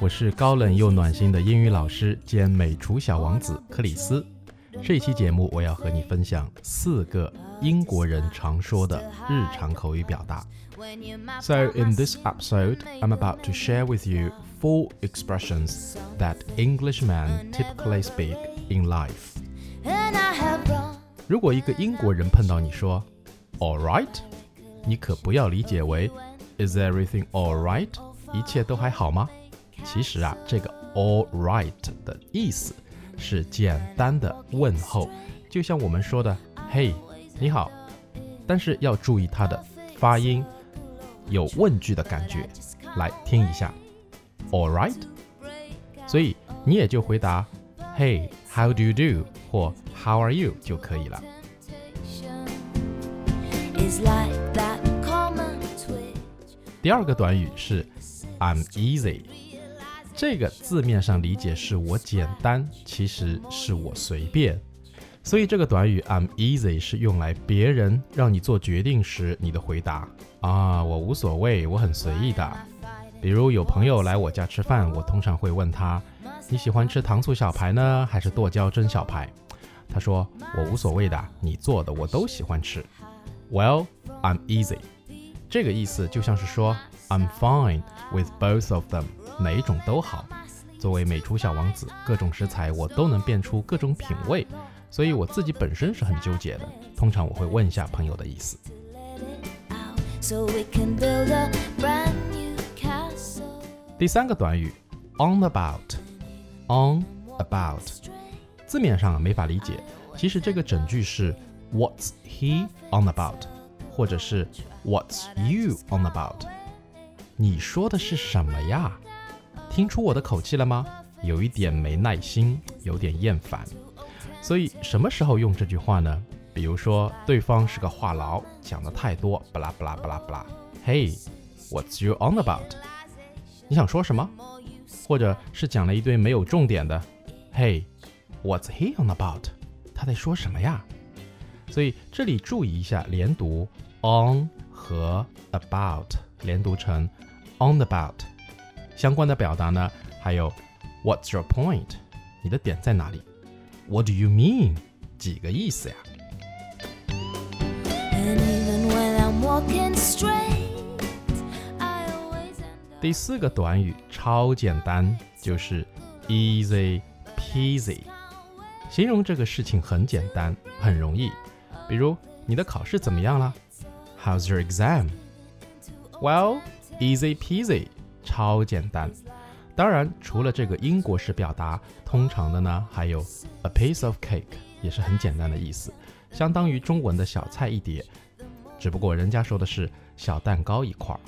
我是高冷又暖心的英语老师兼美厨小王子克里斯。这期节目我要和你分享四个英国人常说的日常口语表达。So in this episode, I'm about to share with you four expressions that Englishmen typically speak in life. 如果一个英国人碰到你说 "All right"，你可不要理解为 "Is everything all right"，一切都还好吗？ 其实啊，这个 "all right" 的意思是简单的问候，就像我们说的 "Hey，你好"，但是要注意它的发音，有问句的感觉。来听一下 "All right"，所以你也就回答 "Hey，how do you do" 或 "How are you" 就可以了。第二个短语是 "I'm easy"。这个字面上理解是我简单，其实是我随便。所以这个短语 I'm easy 是用来别人让你做决定时你的回答啊，我无所谓，我很随意的。比如有朋友来我家吃饭，我通常会问他，你喜欢吃糖醋小排呢，还是剁椒蒸小排？他说我无所谓的，你做的我都喜欢吃。Well, I'm easy。这个意思就像是说 I'm fine with both of them。哪一种都好。作为美厨小王子，各种食材我都能变出各种品味，所以我自己本身是很纠结的。通常我会问一下朋友的意思。第三个短语，on about，on about，字面上没法理解，其实这个整句是 What's he on about，或者是 What's you on about？你说的是什么呀？听出我的口气了吗？有一点没耐心，有点厌烦。所以什么时候用这句话呢？比如说对方是个话痨，讲的太多，巴拉巴拉巴拉巴拉。Hey，what's you on about？你想说什么？或者是讲了一堆没有重点的。Hey，what's he on about？他在说什么呀？所以这里注意一下，连读 on 和 about，连读成 on about。相关的表达呢，还有 What's your point？你的点在哪里？What do you mean？几个意思呀？第四个短语超简单，就是 easy peasy，形容这个事情很简单，很容易。比如你的考试怎么样了？How's your exam？Well, easy peasy。超简单，当然除了这个英国式表达，通常的呢还有 a piece of cake，也是很简单的意思，相当于中文的小菜一碟，只不过人家说的是小蛋糕一块儿。